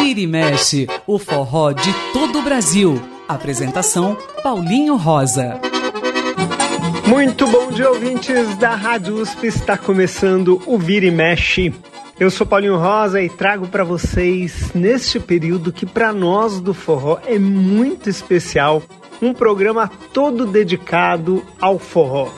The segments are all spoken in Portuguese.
Vira e mexe, o forró de todo o Brasil. Apresentação Paulinho Rosa. Muito bom dia, ouvintes da Rádio USP. Está começando o Vira e Mexe. Eu sou Paulinho Rosa e trago para vocês, neste período que para nós do forró é muito especial, um programa todo dedicado ao forró.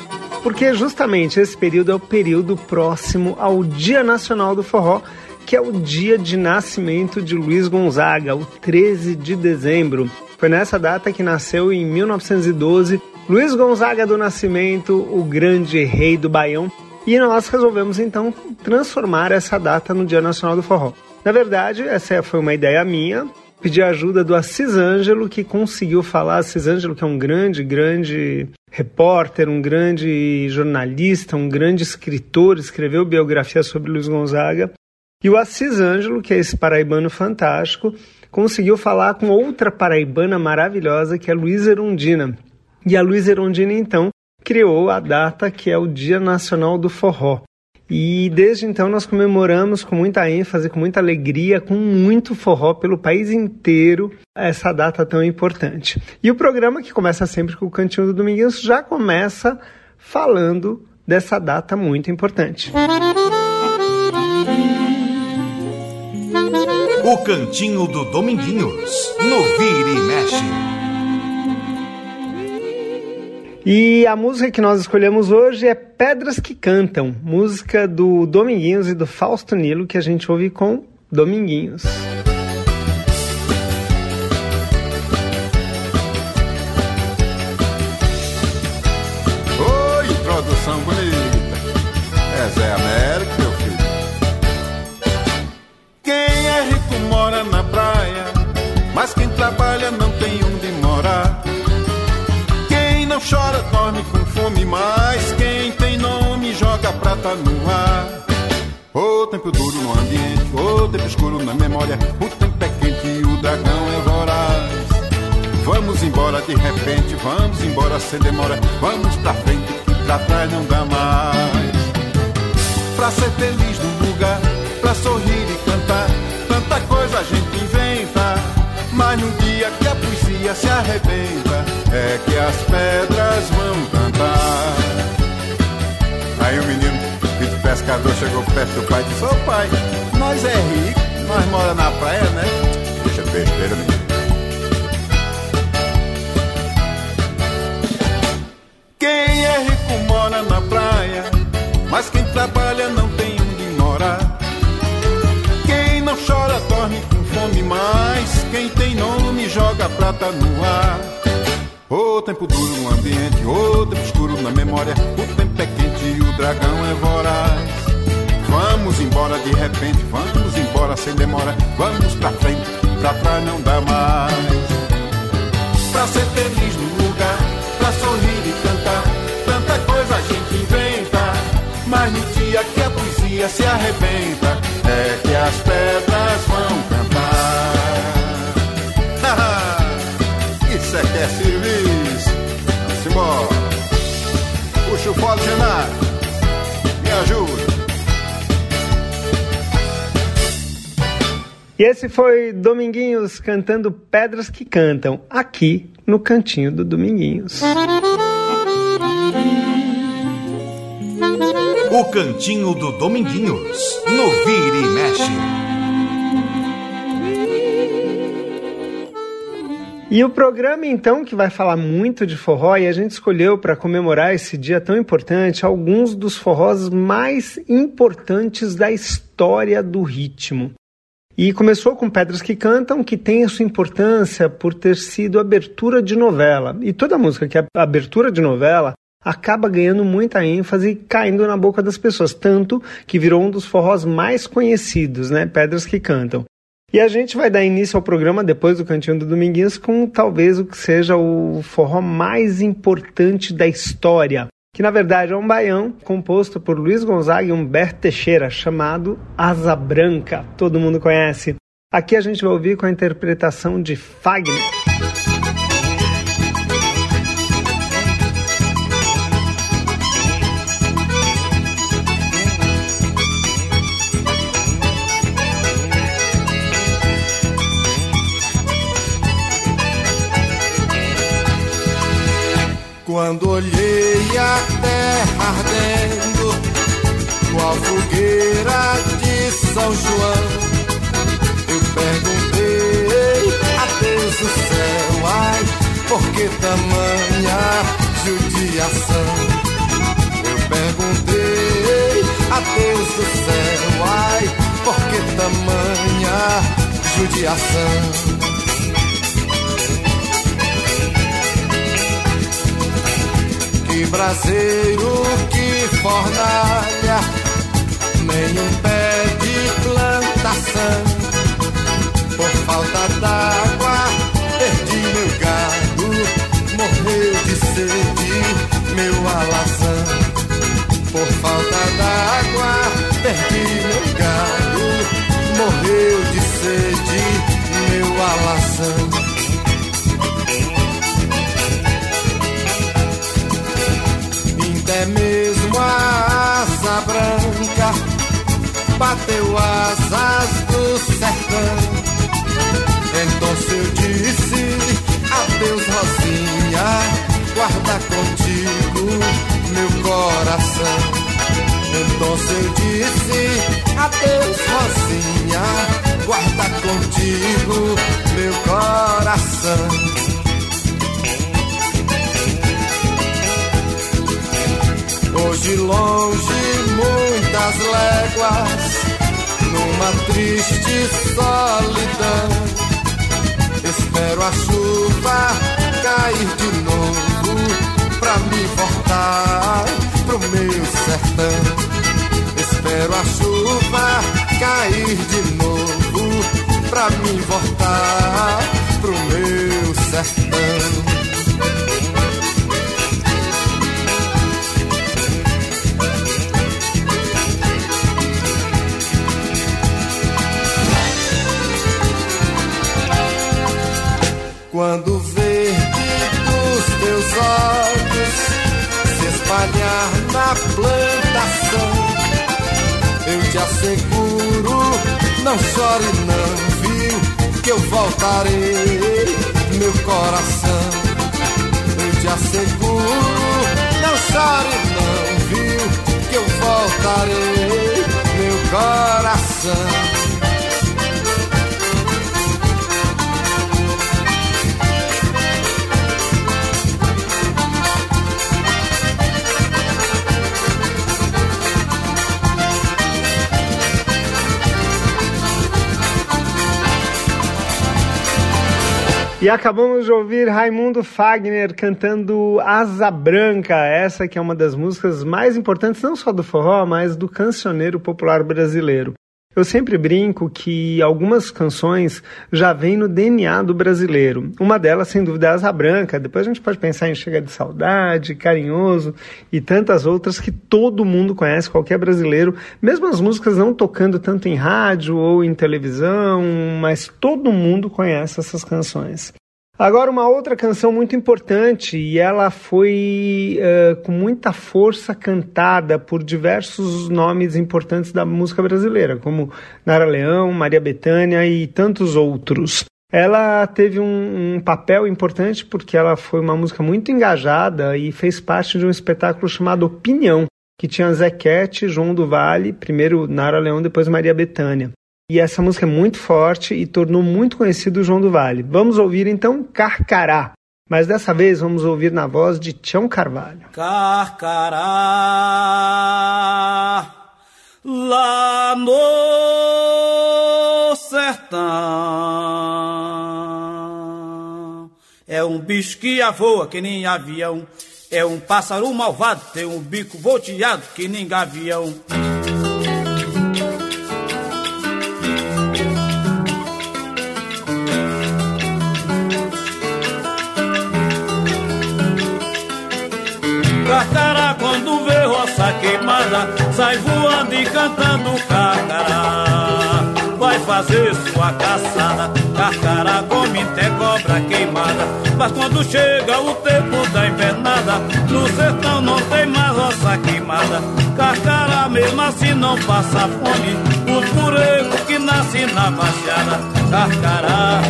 Porque justamente esse período é o período próximo ao Dia Nacional do Forró, que é o dia de nascimento de Luiz Gonzaga, o 13 de dezembro. Foi nessa data que nasceu em 1912 Luiz Gonzaga do Nascimento, o grande rei do Baião, e nós resolvemos então transformar essa data no Dia Nacional do Forró. Na verdade, essa foi uma ideia minha. Pedi a ajuda do Assis Ângelo, que conseguiu falar. Assis Ângelo, que é um grande, grande repórter, um grande jornalista, um grande escritor, escreveu biografia sobre Luiz Gonzaga. E o Assis Ângelo, que é esse paraibano fantástico, conseguiu falar com outra paraibana maravilhosa, que é Luísa Erundina. E a Luísa Erundina, então, criou a data que é o Dia Nacional do Forró. E desde então nós comemoramos com muita ênfase, com muita alegria, com muito forró pelo país inteiro essa data tão importante. E o programa que começa sempre com o Cantinho do Dominguinhos já começa falando dessa data muito importante. O Cantinho do Dominguinhos, no Vira e Mexe. E a música que nós escolhemos hoje é Pedras que Cantam, música do Dominguinhos e do Fausto Nilo, que a gente ouve com Dominguinhos. Chora, dorme com fome, mas quem tem nome joga prata no ar. O tempo duro no ambiente, o tempo escuro na memória, o tempo é quente e o dragão é voraz. Vamos embora de repente, vamos embora sem demora, vamos pra frente que pra trás não dá mais. Pra ser feliz no lugar, pra sorrir e cantar, tanta coisa a gente inventa, mas no dia que a poesia se arrebenta é que as pedras vão cantar. Aí o menino, filho pescador, chegou perto do pai e disse: Ô pai, nós é rico, nós mora na praia, né? Deixa besteira, menino. Quem é rico mora na praia, mas quem trabalha não tem onde morar. Quem não chora dorme com fome, mas quem tem nome joga prata no ar. O tempo duro no ambiente, o tempo escuro na memória. O tempo é quente e o dragão é voraz. Vamos embora de repente, vamos embora sem demora. Vamos pra frente, pra trás não dá mais. Pra ser feliz no lugar, pra sorrir e cantar. Tanta coisa a gente inventa. Mas no dia que a poesia se arrebenta, é que as pedras vão E esse foi Dominguinhos cantando Pedras que Cantam, aqui no cantinho do Dominguinhos. O cantinho do Dominguinhos, no Vira e Mexe. E o programa, então, que vai falar muito de forró, e a gente escolheu para comemorar esse dia tão importante alguns dos forrós mais importantes da história do ritmo. E começou com Pedras que Cantam, que tem a sua importância por ter sido abertura de novela. E toda música que é abertura de novela acaba ganhando muita ênfase e caindo na boca das pessoas, tanto que virou um dos forrós mais conhecidos, né? Pedras que Cantam. E a gente vai dar início ao programa depois do Cantinho do Dominguinhos com talvez o que seja o forró mais importante da história, que na verdade é um baião composto por Luiz Gonzaga e Humberto Teixeira, chamado Asa Branca, todo mundo conhece. Aqui a gente vai ouvir com a interpretação de Fagner. Quando olhei São João, eu perguntei a Deus do céu, ai, por que tamanha judiação? Eu perguntei a Deus do céu, ai, por que tamanha judiação? Que braseiro, que fornalha, nenhum pé. Por falta d'água, perdi meu gado, morreu de sede meu alazão. Por falta d'água, perdi meu gado, morreu de sede meu alazão. até mesmo a asa branca bateu asas sertão. Então eu disse adeus Rosinha, guarda contigo meu coração. Então eu disse adeus Rosinha, guarda contigo meu coração. Hoje longe muitas léguas, numa triste solidão. Espero a chuva cair de novo pra me voltar pro meu sertão. Espero a chuva cair de novo pra me voltar pro meu sertão. Asseguro, não chore não, viu, que eu voltarei, meu coração. Eu te asseguro, não chore não, viu, que eu voltarei, meu coração. E acabamos de ouvir Raimundo Fagner cantando Asa Branca, essa que é uma das músicas mais importantes não só do forró, mas do cancioneiro popular brasileiro. Eu sempre brinco que algumas canções já vêm no DNA do brasileiro. Uma delas, sem dúvida, é Asa Branca. Depois a gente pode pensar em Chega de Saudade, Carinhoso e tantas outras que todo mundo conhece, qualquer brasileiro. Mesmo as músicas não tocando tanto em rádio ou em televisão, mas todo mundo conhece essas canções. Agora, uma outra canção muito importante, e ela foi uh, com muita força cantada por diversos nomes importantes da música brasileira, como Nara Leão, Maria Bethânia e tantos outros. Ela teve um, um, papel importante porque ela foi uma música muito engajada e fez parte de um espetáculo chamado Opinião, que tinha Zequete, João do Vale, primeiro Nara Leão, depois Maria Bethânia. E essa música é muito forte e tornou muito conhecido o João do Vale. Vamos ouvir então Carcará. Mas dessa vez vamos ouvir na voz de Tião Carvalho. Carcará, lá no sertão. É um bicho que voa que nem avião. É um pássaro malvado, tem um bico volteado que nem gavião. Queimada Sai voando e cantando carcará. Vai fazer sua caçada Carcará come até cobra queimada. Mas quando chega o tempo da invernada No sertão não tem mais roça queimada. Carcará mesmo assim não passa fome Os furecos que nascem na baixada. Carcará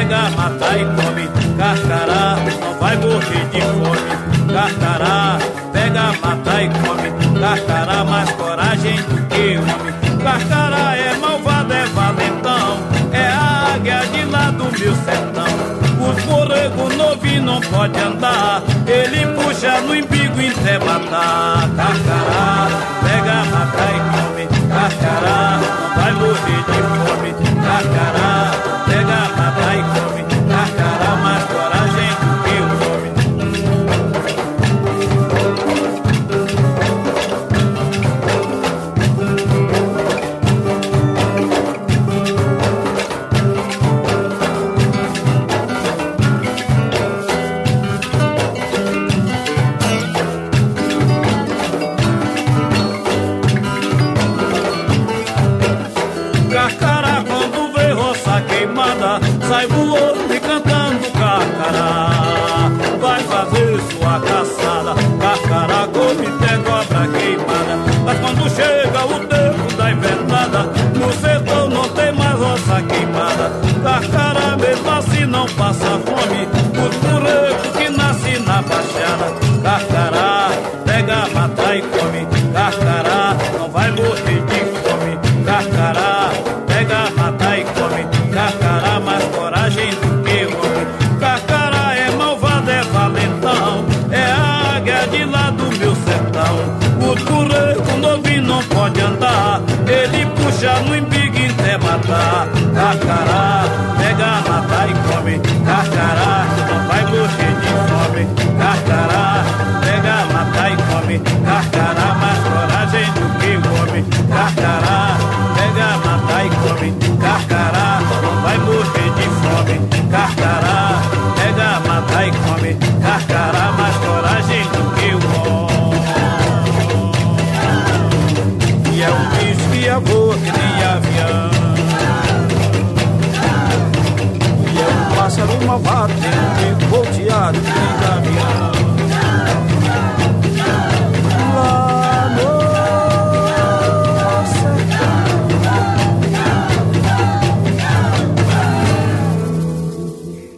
pega, mata e come. Carcará não vai morrer de fome. Carcará, pega, mata e come, carcará mais coragem do que homem, carcará é malvado, é valentão, é a águia de lá do meu sertão. O forrego novinho não pode andar, ele puxa no embigo e até matar, carcará, pega, mata e come, carcará, não vai morrer de fome, carcará,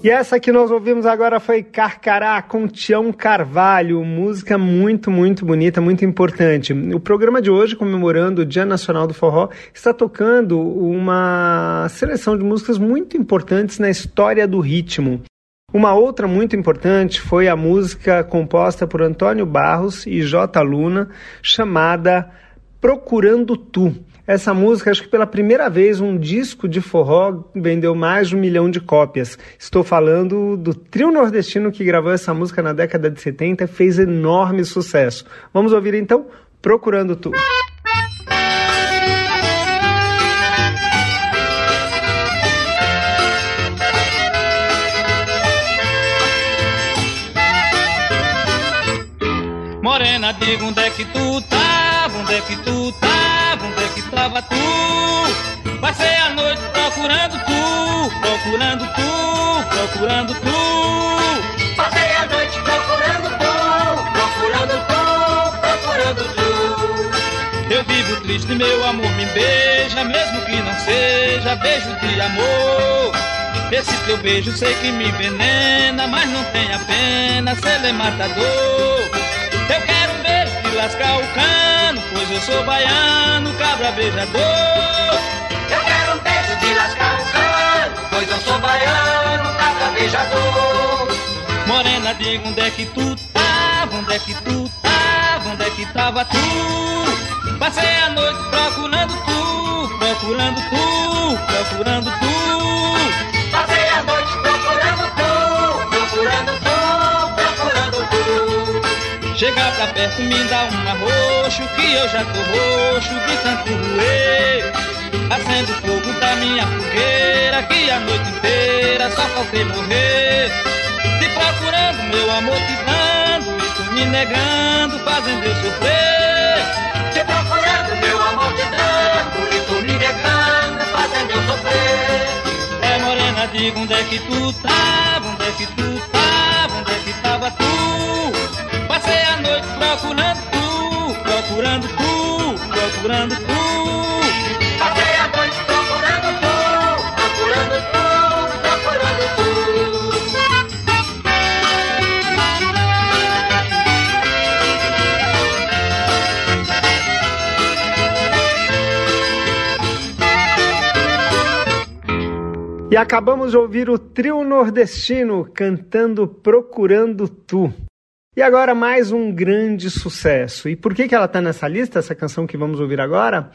E essa que nós ouvimos agora foi Carcará com Tião Carvalho, música muito, muito bonita, muito importante. O programa de hoje, comemorando o Dia Nacional do Forró, está tocando uma seleção de músicas muito importantes na história do ritmo. Uma outra muito importante foi a música composta por Antônio Barros e J. Luna, chamada Procurando Tu. Essa música, acho que pela primeira vez, um disco de forró vendeu mais de um milhão de cópias. Estou falando do trio nordestino que gravou essa música na década de 70 e fez enorme sucesso. Vamos ouvir então Procurando Tu. Diga onde é que tu tava, onde é que tu tava, onde é que tava tu? Passei a noite procurando tu, procurando tu, procurando tu. Passei a noite procurando tu, procurando tu, procurando tu. Eu vivo triste, meu amor me beija, mesmo que não seja beijo de amor. Esse teu beijo sei que me envenena, mas não tenha pena, se ele é matador. Eu quero lascar o cano, pois eu sou baiano, cabra beijador. Eu quero um beijo de lascar o cano, pois eu sou baiano, cabra beijador. Morena, diga onde é que tu tava, onde é que tu tava, onde é que tava tu? Passei a noite procurando tu, procurando tu, procurando tu. Chega pra perto, me dá um arroxo, que eu já tô roxo de tanto roer. Acendo fogo da minha fogueira, que a noite inteira só faltei morrer. Te procurando, meu amor, te dando, e tu me negando, fazendo eu sofrer. Te procurando, meu amor, te dando, e tu me negando, fazendo eu sofrer. É morena, diga onde é que tu tava, onde é que tu tava, onde é que tava tu? procurando tu, procurando tu, procurando tu. Passei a noite procurando tu, procurando tu, procurando tu. E acabamos de ouvir o trio nordestino cantando Procurando Tu. E agora mais um grande sucesso. E por que, que ela está nessa lista, essa canção que vamos ouvir agora?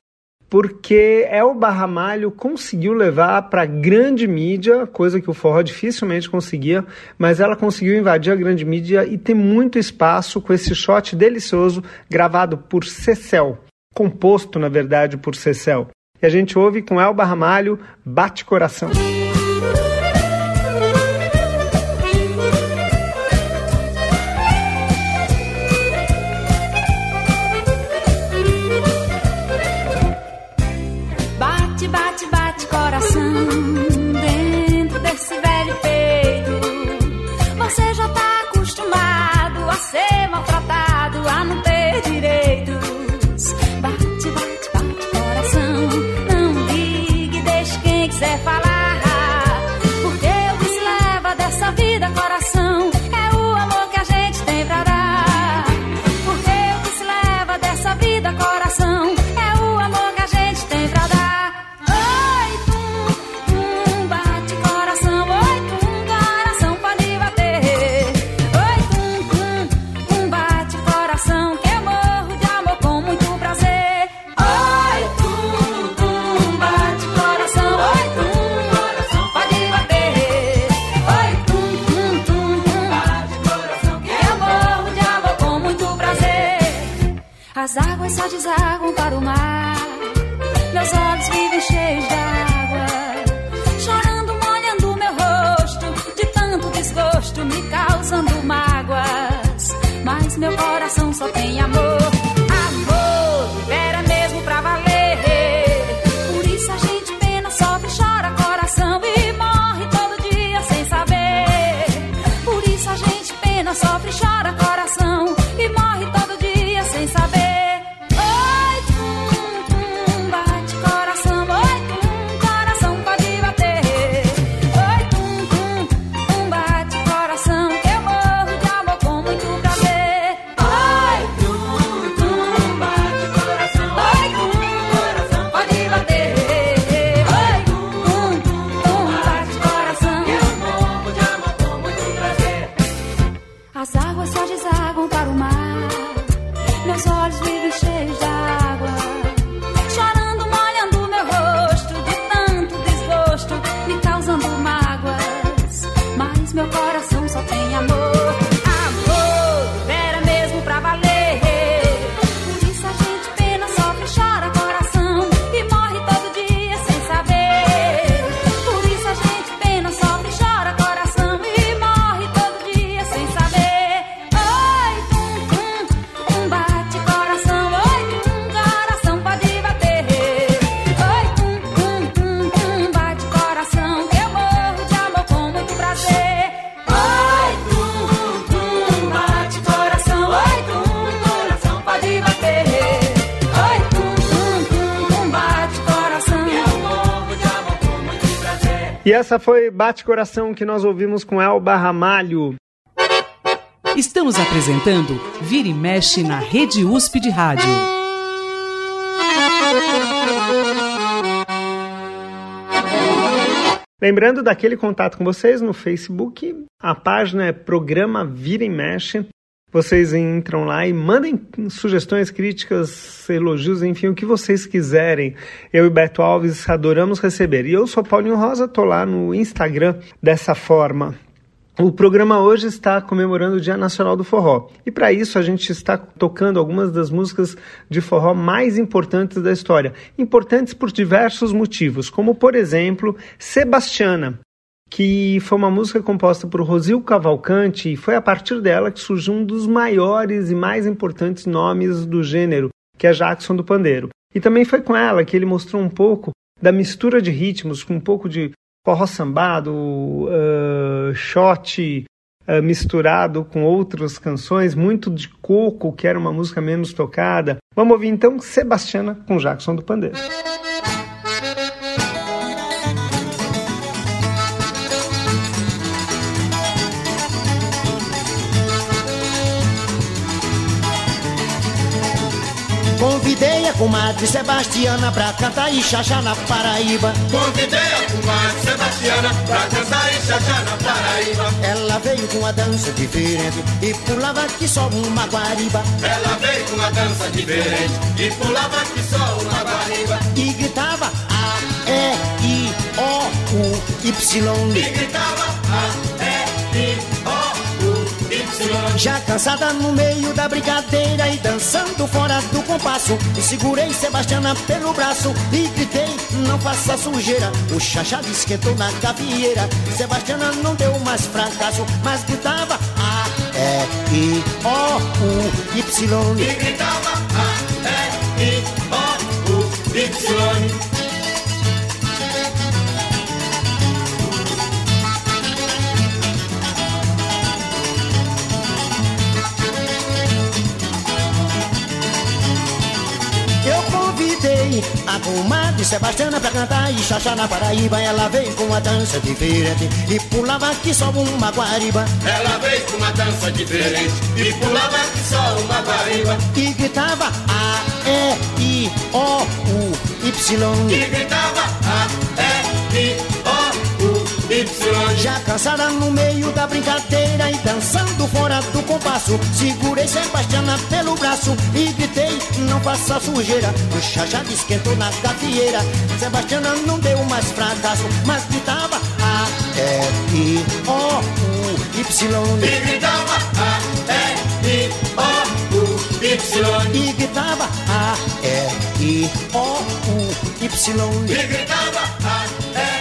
Porque Elba Ramalho conseguiu levar para grande mídia, coisa que o forró dificilmente conseguia, mas ela conseguiu invadir a grande mídia e ter muito espaço com esse shot delicioso gravado por Cecel, composto na verdade por Cecel. E a gente ouve com Elba Ramalho, Bate Coração. Essa foi Bate Coração que nós ouvimos com Elba Ramalho. Estamos apresentando Vira e Mexe na Rede USP de Rádio. Lembrando daquele contato com vocês no Facebook, a página é Programa Vira e Mexe. Vocês entram lá e mandem sugestões, críticas, elogios, enfim, o que vocês quiserem. Eu e Beto Alves adoramos receber. E eu sou Paulinho Rosa, tô lá no Instagram dessa forma. O programa hoje está comemorando o Dia Nacional do Forró. E para isso a gente está tocando algumas das músicas de forró mais importantes da história. Importantes por diversos motivos, como por exemplo, Sebastiana, que foi uma música composta por Rosil Cavalcante e foi a partir dela que surgiu um dos maiores e mais importantes nomes do gênero, que é Jackson do Pandeiro. E também foi com ela que ele mostrou um pouco da mistura de ritmos, com um pouco de forró sambado, uh, shot uh, misturado com outras canções, muito de coco, que era uma música menos tocada. Vamos ouvir então Sebastiana com Jackson do Pandeiro. Comadre Sebastiana pra cantar e chachar na Paraíba. Convidei a comadre Sebastiana pra cantar e chachar na Paraíba. Ela veio com uma dança diferente e pulava que só uma guariba. Ela veio com uma dança diferente e pulava que só uma guariba. E gritava A, E, I, O, U, Y. E gritava A, E, I, O, U, Y. Já cansada no meio da brincadeira e dançando fora do compasso, e segurei Sebastiana pelo braço e gritei: Não faça sujeira. O chachado esquentou na gavieira. Sebastiana não deu mais fracasso, mas gritava A, E, I, O, U, Y. E gritava A, E, I, O, U, Y. Eu convidei a comadre Sebastiana pra cantar e chachar na Paraíba. Ela veio com uma dança diferente e pulava que só uma guariba. Ela veio com uma dança diferente e pulava que só uma guariba. E gritava A, E, I, O, U, Y. E gritava A, E, I, O, U, Y. Já cansada no meio da brincadeira e dançando fora do segurei Sebastiana pelo braço e gritei: Não faça sujeira. O chachado esquentou na gafieira. Sebastiana não deu mais fracasso, mas gritava A, E, I, O, U, Y. E gritava A, E, I, O, U, Y. E gritava A, E, I, O, U, Y. E gritava A, E,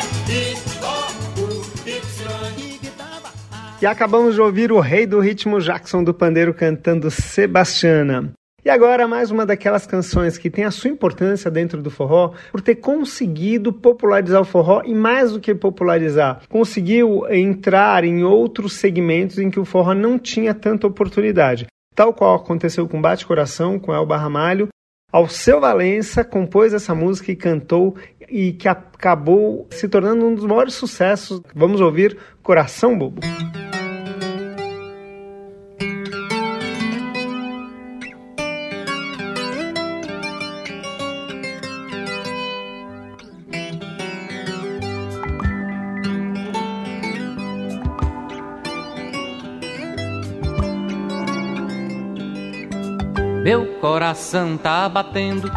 E acabamos de ouvir o rei do ritmo Jackson do Pandeiro cantando Sebastiana. E agora mais uma daquelas canções que tem a sua importância dentro do forró por ter conseguido popularizar o forró e mais do que popularizar, conseguiu entrar em outros segmentos em que o forró não tinha tanta oportunidade. Tal qual aconteceu com Bate Coração, com Elba Ramalho, Alceu Valença compôs essa música e cantou e que acabou se tornando um dos maiores sucessos. Vamos ouvir Coração Bobo. Meu coração tá batendo,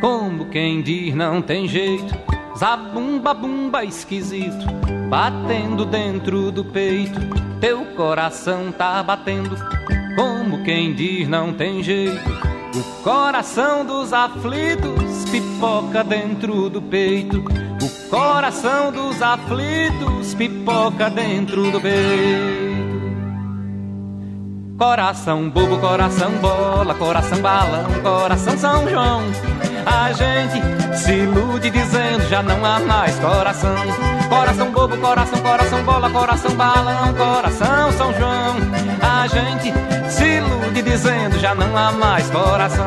como quem diz não tem jeito. Zabumba bumba esquisito, batendo dentro do peito. Teu coração tá batendo, como quem diz não tem jeito. O coração dos aflitos pipoca dentro do peito. O coração dos aflitos pipoca dentro do peito. Coração bobo, coração bola, coração balão, coração São João. A gente se ilude dizendo já não há mais coração. Coração bobo, coração, coração bola, coração balão, coração São João. A gente se ilude dizendo já não há mais coração.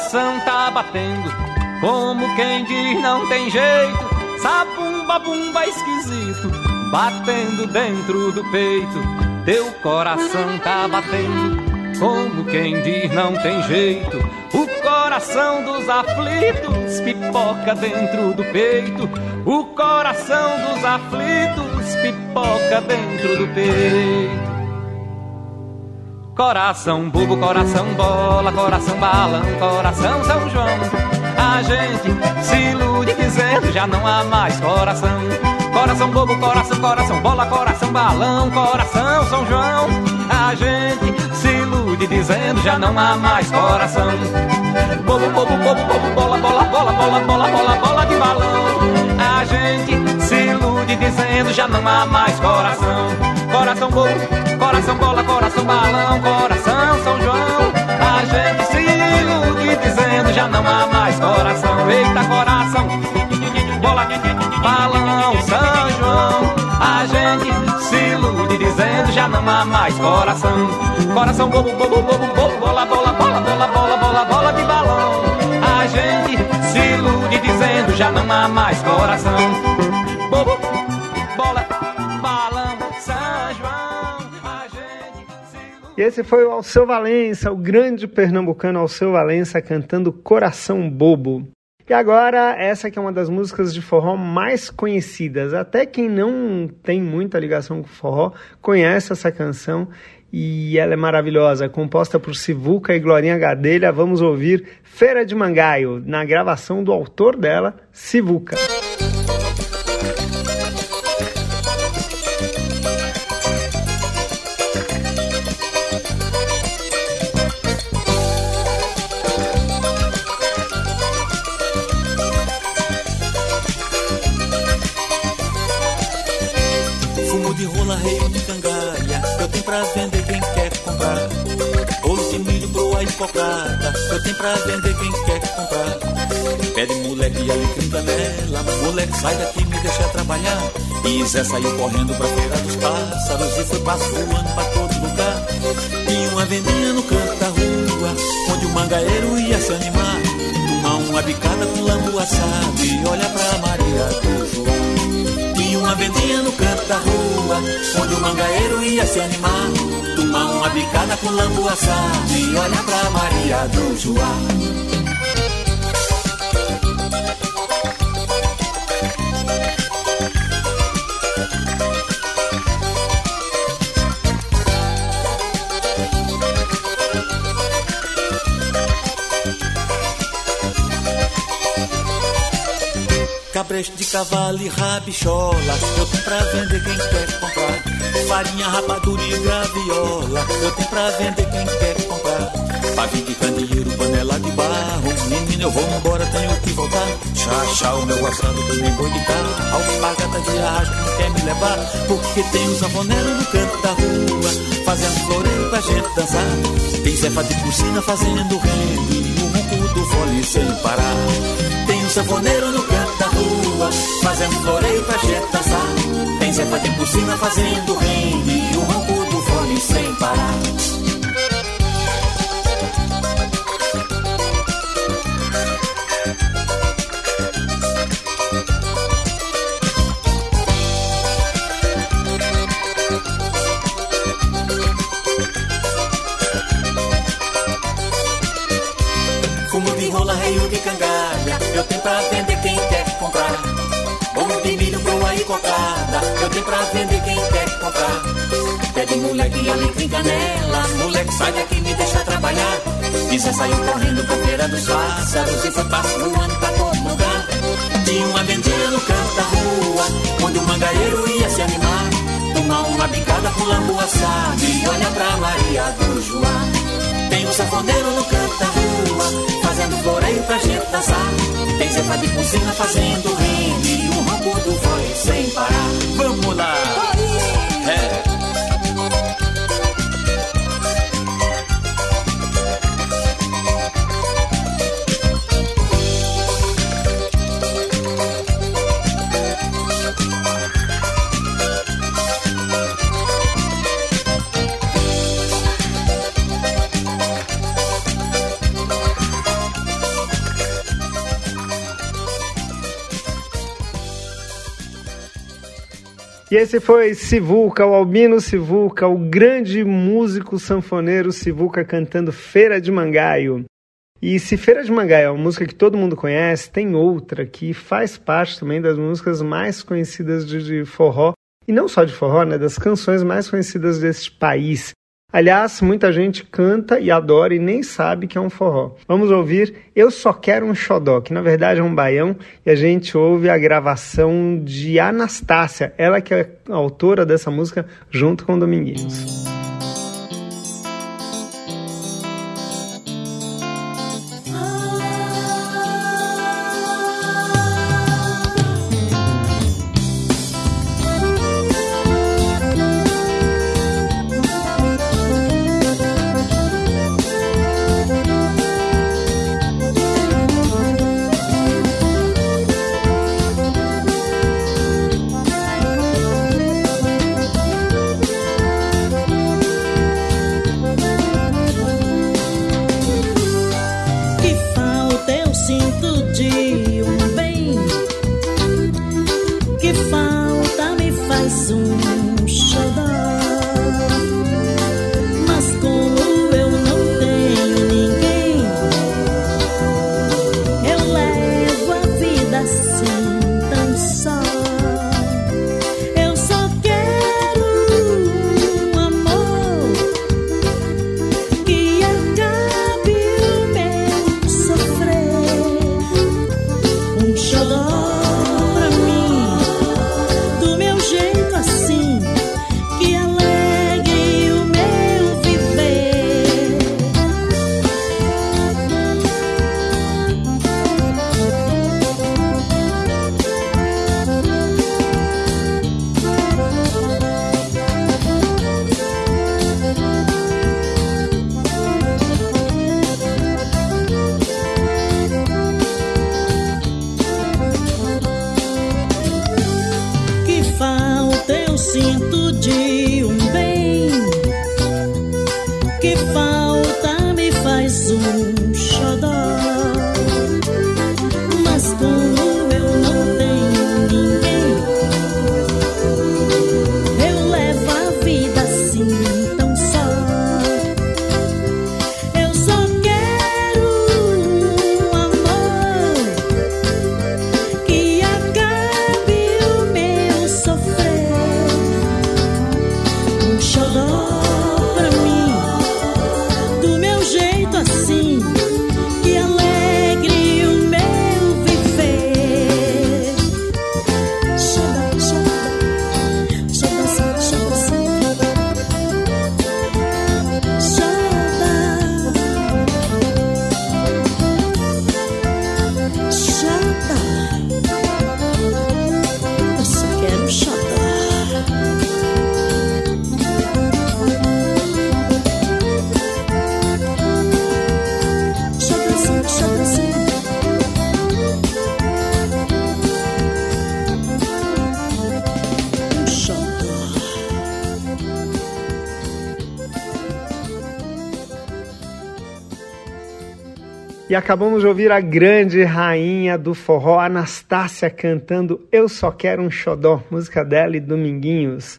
Coração tá batendo, como quem diz não tem jeito. Sabumba bumba esquisito, batendo dentro do peito. Teu coração tá batendo, como quem diz não tem jeito. O coração dos aflitos pipoca dentro do peito. O coração dos aflitos pipoca dentro do peito. Coração bobo, coração bola, coração balão, coração São João. A gente se ilude dizendo já não há mais coração. Coração bobo, coração, coração bola, coração balão, coração São João. A gente se ilude dizendo já não há mais coração. Bobo, bobo, bobo, bobo, bola, bola, bola, bola, bola, bola, bola de balão. A gente se ilude dizendo já não há mais coração. Coração bobo, coração bola, coração balão, coração São João. A gente se ilude dizendo já não há mais coração. Eita, coração, bola, balão, São João. A gente se ilude dizendo já não há mais coração. Coração bobo, bobo, bobo, bobo, bola, bola, bola, bola, bola, bola, bola de balão. A gente se ilude dizendo já não há mais coração. E esse foi o Alceu Valença, o grande pernambucano Alceu Valença cantando Coração Bobo. E agora, essa que é uma das músicas de forró mais conhecidas. Até quem não tem muita ligação com forró conhece essa canção e ela é maravilhosa. Composta por Sivuca e Glorinha Gadelha, vamos ouvir Feira de Mangaio, na gravação do autor dela, Sivuca. Pra vender quem quer comprar. Bolo de milho, broa e cocada, eu tenho pra vender quem quer comprar. Pede moleque alecrim canela, moleque sai daqui me deixa trabalhar. E Zé saiu correndo pra feira dos pássaros e foi passo voando pra todo lugar. Tinha uma vendinha no canto da rua, onde o mangaeiro ia se animar. Tomar uma bicada com lambu assado e olha pra Maria do João. Uma vendinha no canto da rua, onde o mangaeiro ia se animar. Tomar uma bicada com lambu assado e olha pra Maria do João. De cavalo e rabichola, eu tenho pra vender quem quer comprar. Farinha, rapadura e graviola, eu tenho pra vender quem quer comprar. Pavio de candeeiro, panela de barro, menino eu vou embora, tenho que voltar. Chá, o meu assado que nem boi de carro, alpargata de arrasto não quer me levar, porque tem um sanfoneiro no canto da rua, fazendo floreio pra gente dançar. Tem Zefa de porcina fazendo rende, e o ronco do fole sem parar. Tem um sanfoneiro no canto da rua, fazendo floreio pra gente dançar. Tem Zefa de porcina fazendo rende, e o ronco do fole sem parar. Rola, reio de cangalha, eu tenho pra vender quem quer comprar. Bolo de milho, broa e cocada, eu tenho pra vender quem quer comprar. Pede moleque, alecrim, canela, moleque sai daqui me deixa trabalhar. E Zé saiu correndo pra feira dos pássaros e foi passo voando pra todo lugar. Tinha uma vendinha no canto da rua, onde o mangaeiro ia se animar. Tomar uma bicada com lambu assado e olha pra Maria do Joá. Tem um sanfoneiro no canto da rua, fazendo floreio pra gente dançar. Tem Zefa de cozinha fazendo rende, o ronco do fole sem parar. Vamos lá! E esse foi Sivuca, o Albino Sivuca, o grande músico sanfoneiro Sivuca cantando Feira de Mangaio. E se Feira de Mangaio é uma música que todo mundo conhece, tem outra que faz parte também das músicas mais conhecidas de, forró, e não só de forró, né, das canções mais conhecidas deste país. Aliás, muita gente canta e adora e nem sabe que é um forró. Vamos ouvir Eu Só Quero um Xodó, que na verdade é um baião, e a gente ouve a gravação de Anastácia, ela que é autora dessa música, junto com Dominguinhos. E acabamos de ouvir a grande rainha do forró, Anastácia, cantando Eu Só Quero um Xodó, música dela e Dominguinhos.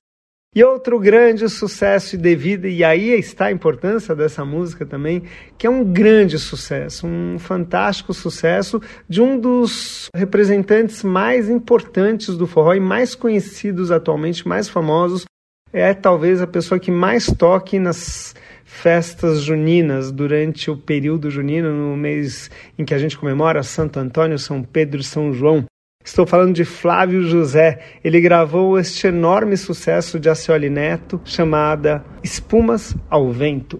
E outro grande sucesso de vida, e aí está a importância dessa música também, que é um grande sucesso, um fantástico sucesso de um dos representantes mais importantes do forró e mais conhecidos atualmente, mais famosos, é talvez a pessoa que mais toque nas festas juninas durante o período junino, no mês em que a gente comemora Santo Antônio, São Pedro e São João. Estou falando de Flávio José. Ele gravou este enorme sucesso de Acioli Neto, chamada Espumas ao Vento.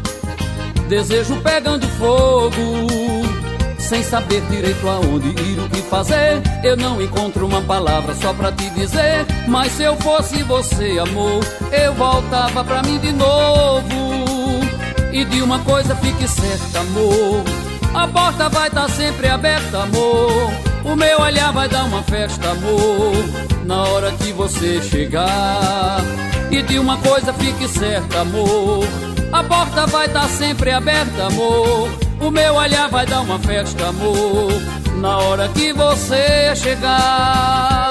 desejo pegando fogo. sem saber direito aonde ir, o que fazer. Eu não encontro uma palavra só pra te dizer. Mas se eu fosse você, amor, eu voltava pra mim de novo. E de uma coisa fique certa, amor. A porta vai estar tá sempre aberta, amor. O meu olhar vai dar uma festa, amor. Na hora que você chegar. E de uma coisa fique certa, amor. A porta vai estar tá sempre aberta, amor. O meu olhar vai dar uma festa, amor, na hora que você chegar.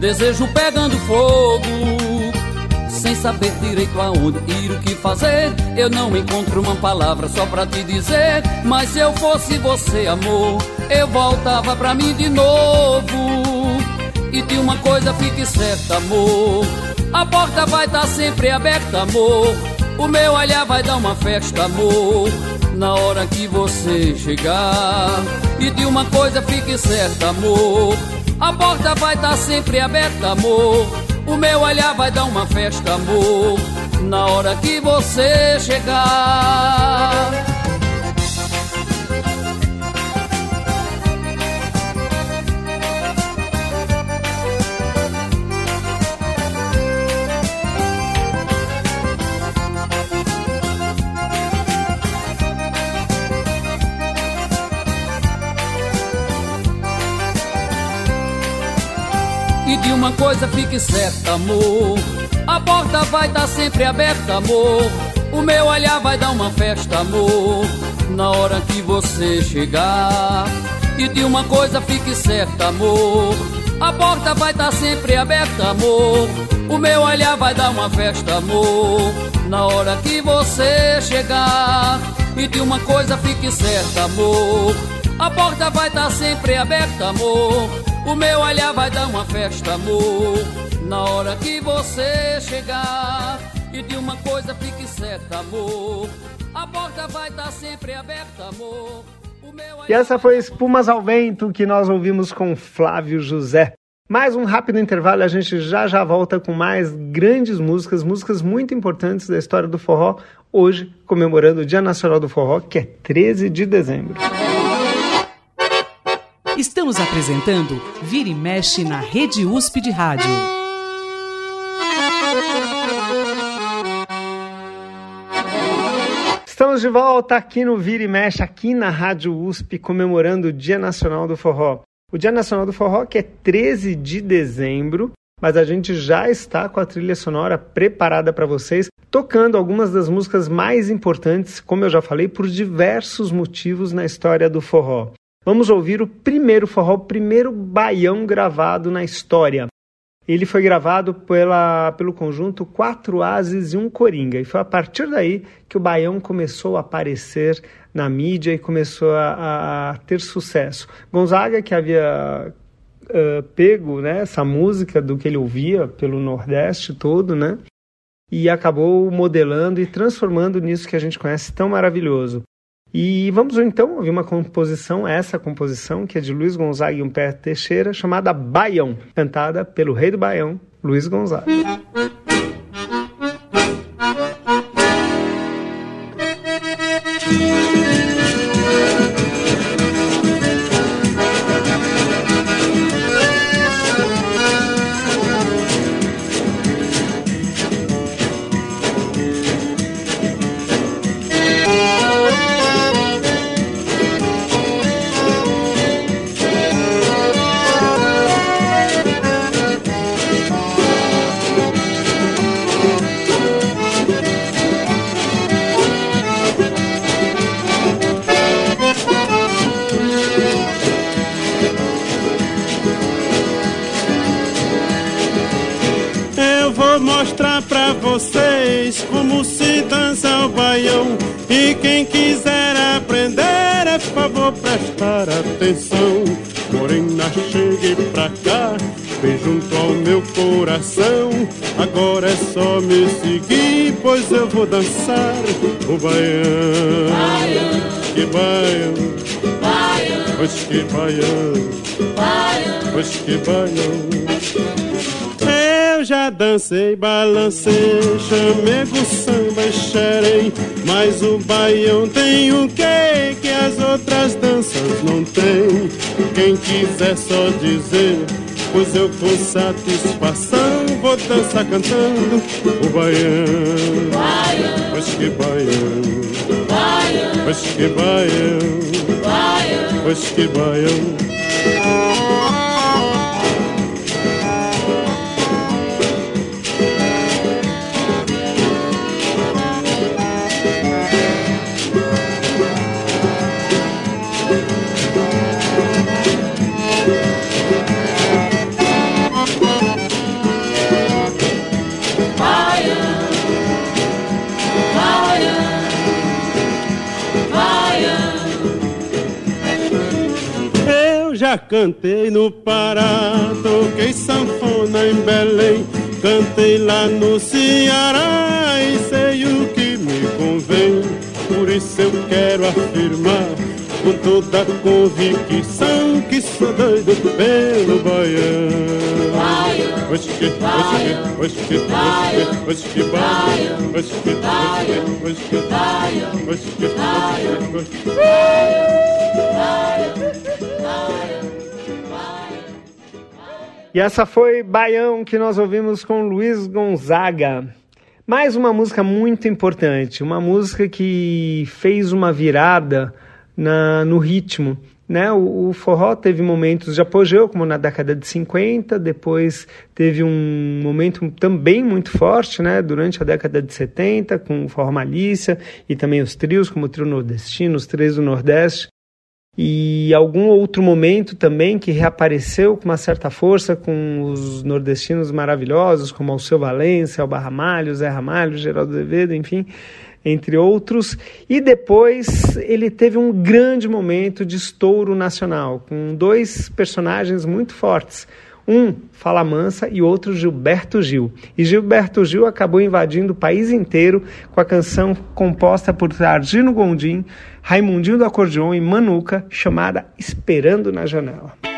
desejo pegando fogo. Sem saber direito aonde ir, o que fazer, eu não encontro uma palavra só pra te dizer. Mas se eu fosse você, amor, eu voltava pra mim de novo. E de uma coisa fique certa, amor. A porta vai estar tá sempre aberta, amor. O meu olhar vai dar uma festa, amor. Na hora que você chegar. E de uma coisa fique certa, amor. A porta vai estar tá sempre aberta, amor. O meu olhar vai dar uma festa, amor. Na hora que você chegar. Uma coisa fique certa, amor. A porta vai estar tá sempre aberta, amor. O meu olhar vai dar uma festa, amor. Na hora que você chegar. E de uma coisa fique certa, amor. A porta vai estar tá sempre aberta, amor. O meu olhar vai dar uma festa, amor. Na hora que você chegar. E de uma coisa fique certa, amor. A porta vai estar tá sempre aberta, amor. O meu olhar vai dar uma festa, amor, na hora que você chegar. E de uma coisa fique certa, amor, a porta vai estar tá sempre aberta, amor. E essa foi Espumas ao Vento que nós ouvimos com Flávio José. Mais um rápido intervalo, a gente já já volta com mais grandes músicas, músicas muito importantes da história do forró, hoje comemorando o Dia Nacional do Forró, que é 13 de dezembro. Estamos apresentando Vira e Mexe na Rede USP de Rádio. Estamos de volta aqui no Vira e Mexe, aqui na Rádio USP, comemorando o Dia Nacional do Forró. O Dia Nacional do Forró que é 13 de dezembro, mas a gente já está com a trilha sonora preparada para vocês, tocando algumas das músicas mais importantes, como eu já falei, por diversos motivos na história do forró. Vamos ouvir o primeiro forró, o primeiro baião gravado na história. Ele foi gravado pela, pelo conjunto Quatro Ases e um Coringa. E foi a partir daí que o baião começou a aparecer na mídia e começou a, a ter sucesso. Gonzaga, que havia uh, pego né, essa música do que ele ouvia pelo Nordeste todo, né? E acabou modelando e transformando nisso que a gente conhece tão maravilhoso. E vamos então ouvir uma composição, essa composição, que é de Luiz Gonzaga e Humberto Teixeira, chamada Baião, cantada pelo rei do Baião, Luiz Gonzaga. Baião. pois que baião. Eu já dancei, balancei, chamego, samba e xerém Mas o baião tem o que que as outras danças não têm Quem quiser só dizer, pois eu com satisfação Vou dançar cantando o baião, baião. Pois que baião, baião. Pois que Já cantei no Pará, toquei sanfona em Belém, cantei lá no Ceará e sei o que me convém. Por isso eu quero afirmar com toda convicção que sou doido pelo baiano. Que, pois que, pois que, pois que, baiano, pois que, pois que, pois que, E essa foi Baião que nós ouvimos com Luiz Gonzaga. Mais uma música muito importante, uma música que fez uma virada na, no ritmo. Né? O, o, forró teve momentos de apogeu, como na década de 50, depois teve um momento também muito forte né? durante a década de 70, com o forró Malícia e também os trios, como o trio nordestino, os três do Nordeste e algum outro momento também que reapareceu com uma certa força com os nordestinos maravilhosos, como Alceu Valença, Alba Ramalho, Zé Ramalho, Geraldo Azevedo, enfim, entre outros. E depois ele teve um grande momento de estouro nacional, com dois personagens muito fortes. Um, Fala Mansa, e outro, Gilberto Gil. E Gilberto Gil acabou invadindo o país inteiro com a canção composta por Argino Gondim, Raimundinho do Acordeon e Manuca, chamada Esperando na Janela.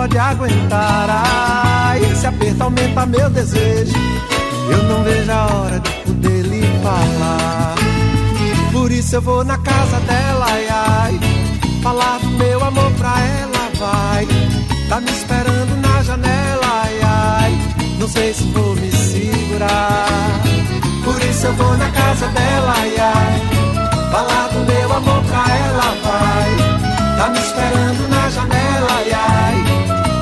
Pode aguentar. Ah, esse aperto aumenta meu desejo. Eu não vejo a hora de poder lhe falar. Por isso eu vou na casa dela, ai, ai Falar do meu amor pra ela, vai. Tá me esperando na janela, ai, ai. Não sei se vou me segurar. Por isso eu vou na casa dela, ai, ai. Falar do meu amor pra ela, vai. Tá me esperando na janela, ai, ai.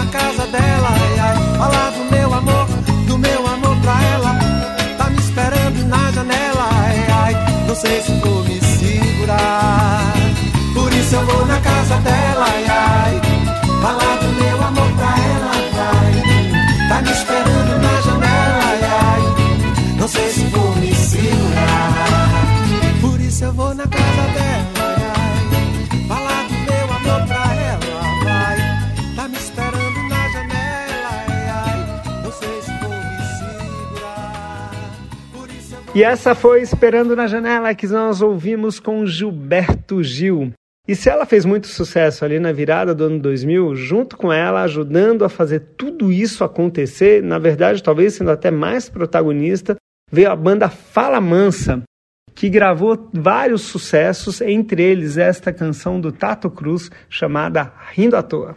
na casa dela, ai, ai. Falar do meu amor, do meu amor pra ela. Tá me esperando na janela, ai, ai. Não sei se vou me segurar. Por isso eu vou na casa dela, ai, ai. Falar do meu amor pra ela, vai. Tá me esperando na janela, ai, ai. Não sei se E essa foi Esperando na Janela que nós ouvimos com Gilberto Gil. E se ela fez muito sucesso ali na virada do ano 2000, junto com ela, ajudando a fazer tudo isso acontecer, na verdade, talvez sendo até mais protagonista, veio a banda Fala Mansa, que gravou vários sucessos, entre eles esta canção do Tato Cruz chamada Rindo à Toa.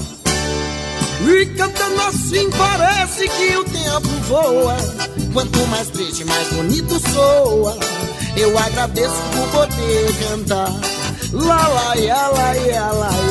E cantando assim parece que o tempo voa. Quanto mais triste, mais bonito soa. Eu agradeço por poder cantar. Lá, lá, ia, lá, ia, lá, ia.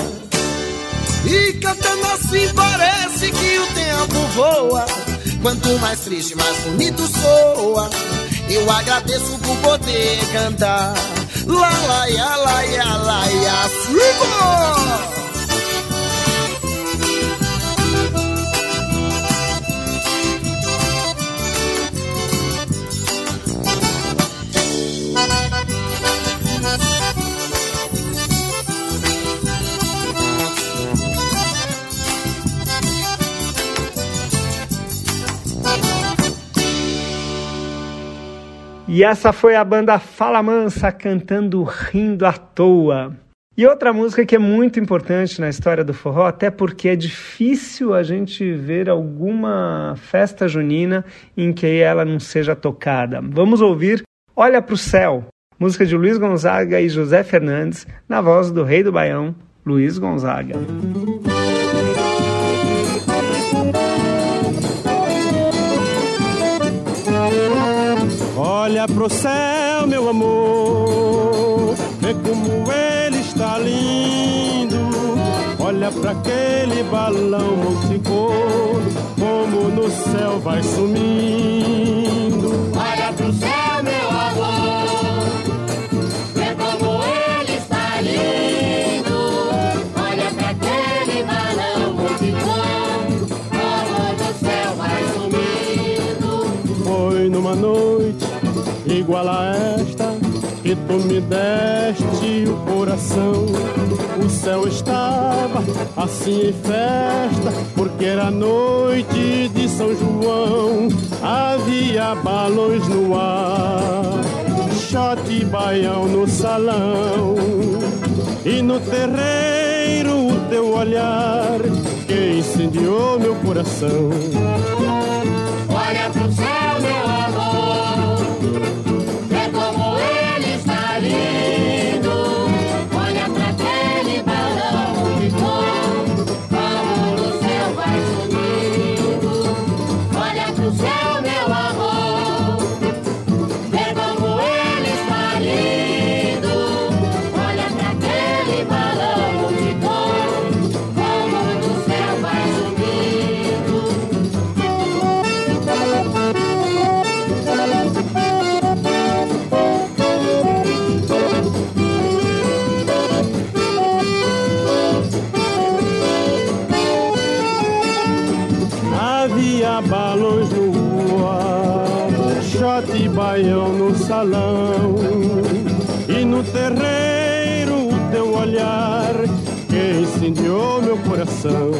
E cantando assim parece que o tempo voa. Quanto mais triste, mais bonito soa. Eu agradeço por poder cantar. Lá, lá, ia, lá, ia, lá, ia, E essa foi a banda Fala Mansa cantando Rindo à Toa. E outra música que é muito importante na história do forró, até porque é difícil a gente ver alguma festa junina em que ela não seja tocada. Vamos ouvir Olha para o Céu, música de Luiz Gonzaga e José Fernandes, na voz do rei do Baião, Luiz Gonzaga. Olha pro céu, meu amor, vê como ele está lindo. Olha para aquele balão multicolor, como no céu vai sumindo. Igual a esta que tu me deste o coração. O céu estava assim em festa, porque era noite de São João. Havia balões no ar, shot e baião no salão. E no terreiro o teu olhar que incendiou meu coração. E no terreiro o teu olhar que incendiou meu coração.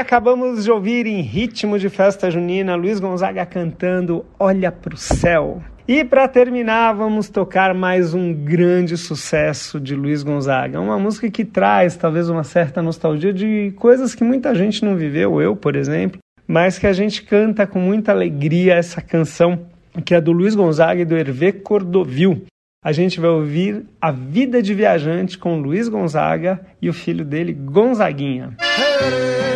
Acabamos de ouvir em ritmo de festa junina Luiz Gonzaga cantando Olha pro Céu. E para terminar, vamos tocar mais um grande sucesso de Luiz Gonzaga. Uma música que traz talvez uma certa nostalgia de coisas que muita gente não viveu, eu, por exemplo, mas que a gente canta com muita alegria essa canção, que é do Luiz Gonzaga e do Hervé Cordovil. A gente vai ouvir A Vida de Viajante com Luiz Gonzaga e o filho dele, Gonzaguinha. Peguei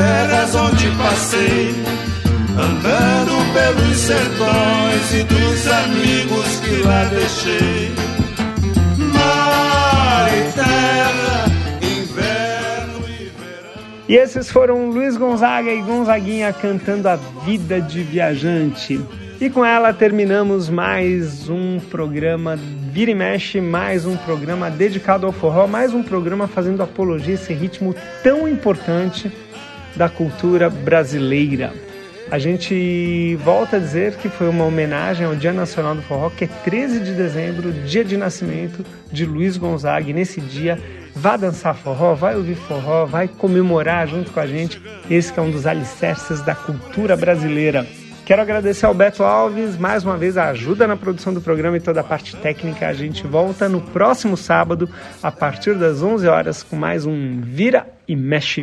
Terras onde passei, andando pelos sertões e dos amigos que lá deixei. Inverno e verão. E esses foram Luiz Gonzaga e Gonzaguinha cantando a vida de viajante. E com ela terminamos mais um programa Vira e Mexe, mais um programa dedicado ao forró, mais um programa fazendo apologia a esse ritmo tão importante da cultura brasileira. A gente volta a dizer que foi uma homenagem ao Dia Nacional do Forró, que é 13 de dezembro, dia de nascimento de Luiz Gonzaga. E nesse dia, vá dançar forró, vai ouvir forró, vai comemorar junto com a gente. Esse é um dos alicerces da cultura brasileira. Quero agradecer ao Beto Alves, mais uma vez a ajuda na produção do programa e toda a parte técnica. A gente volta no próximo sábado, a partir das 11 horas, com mais um Vira e Mexe.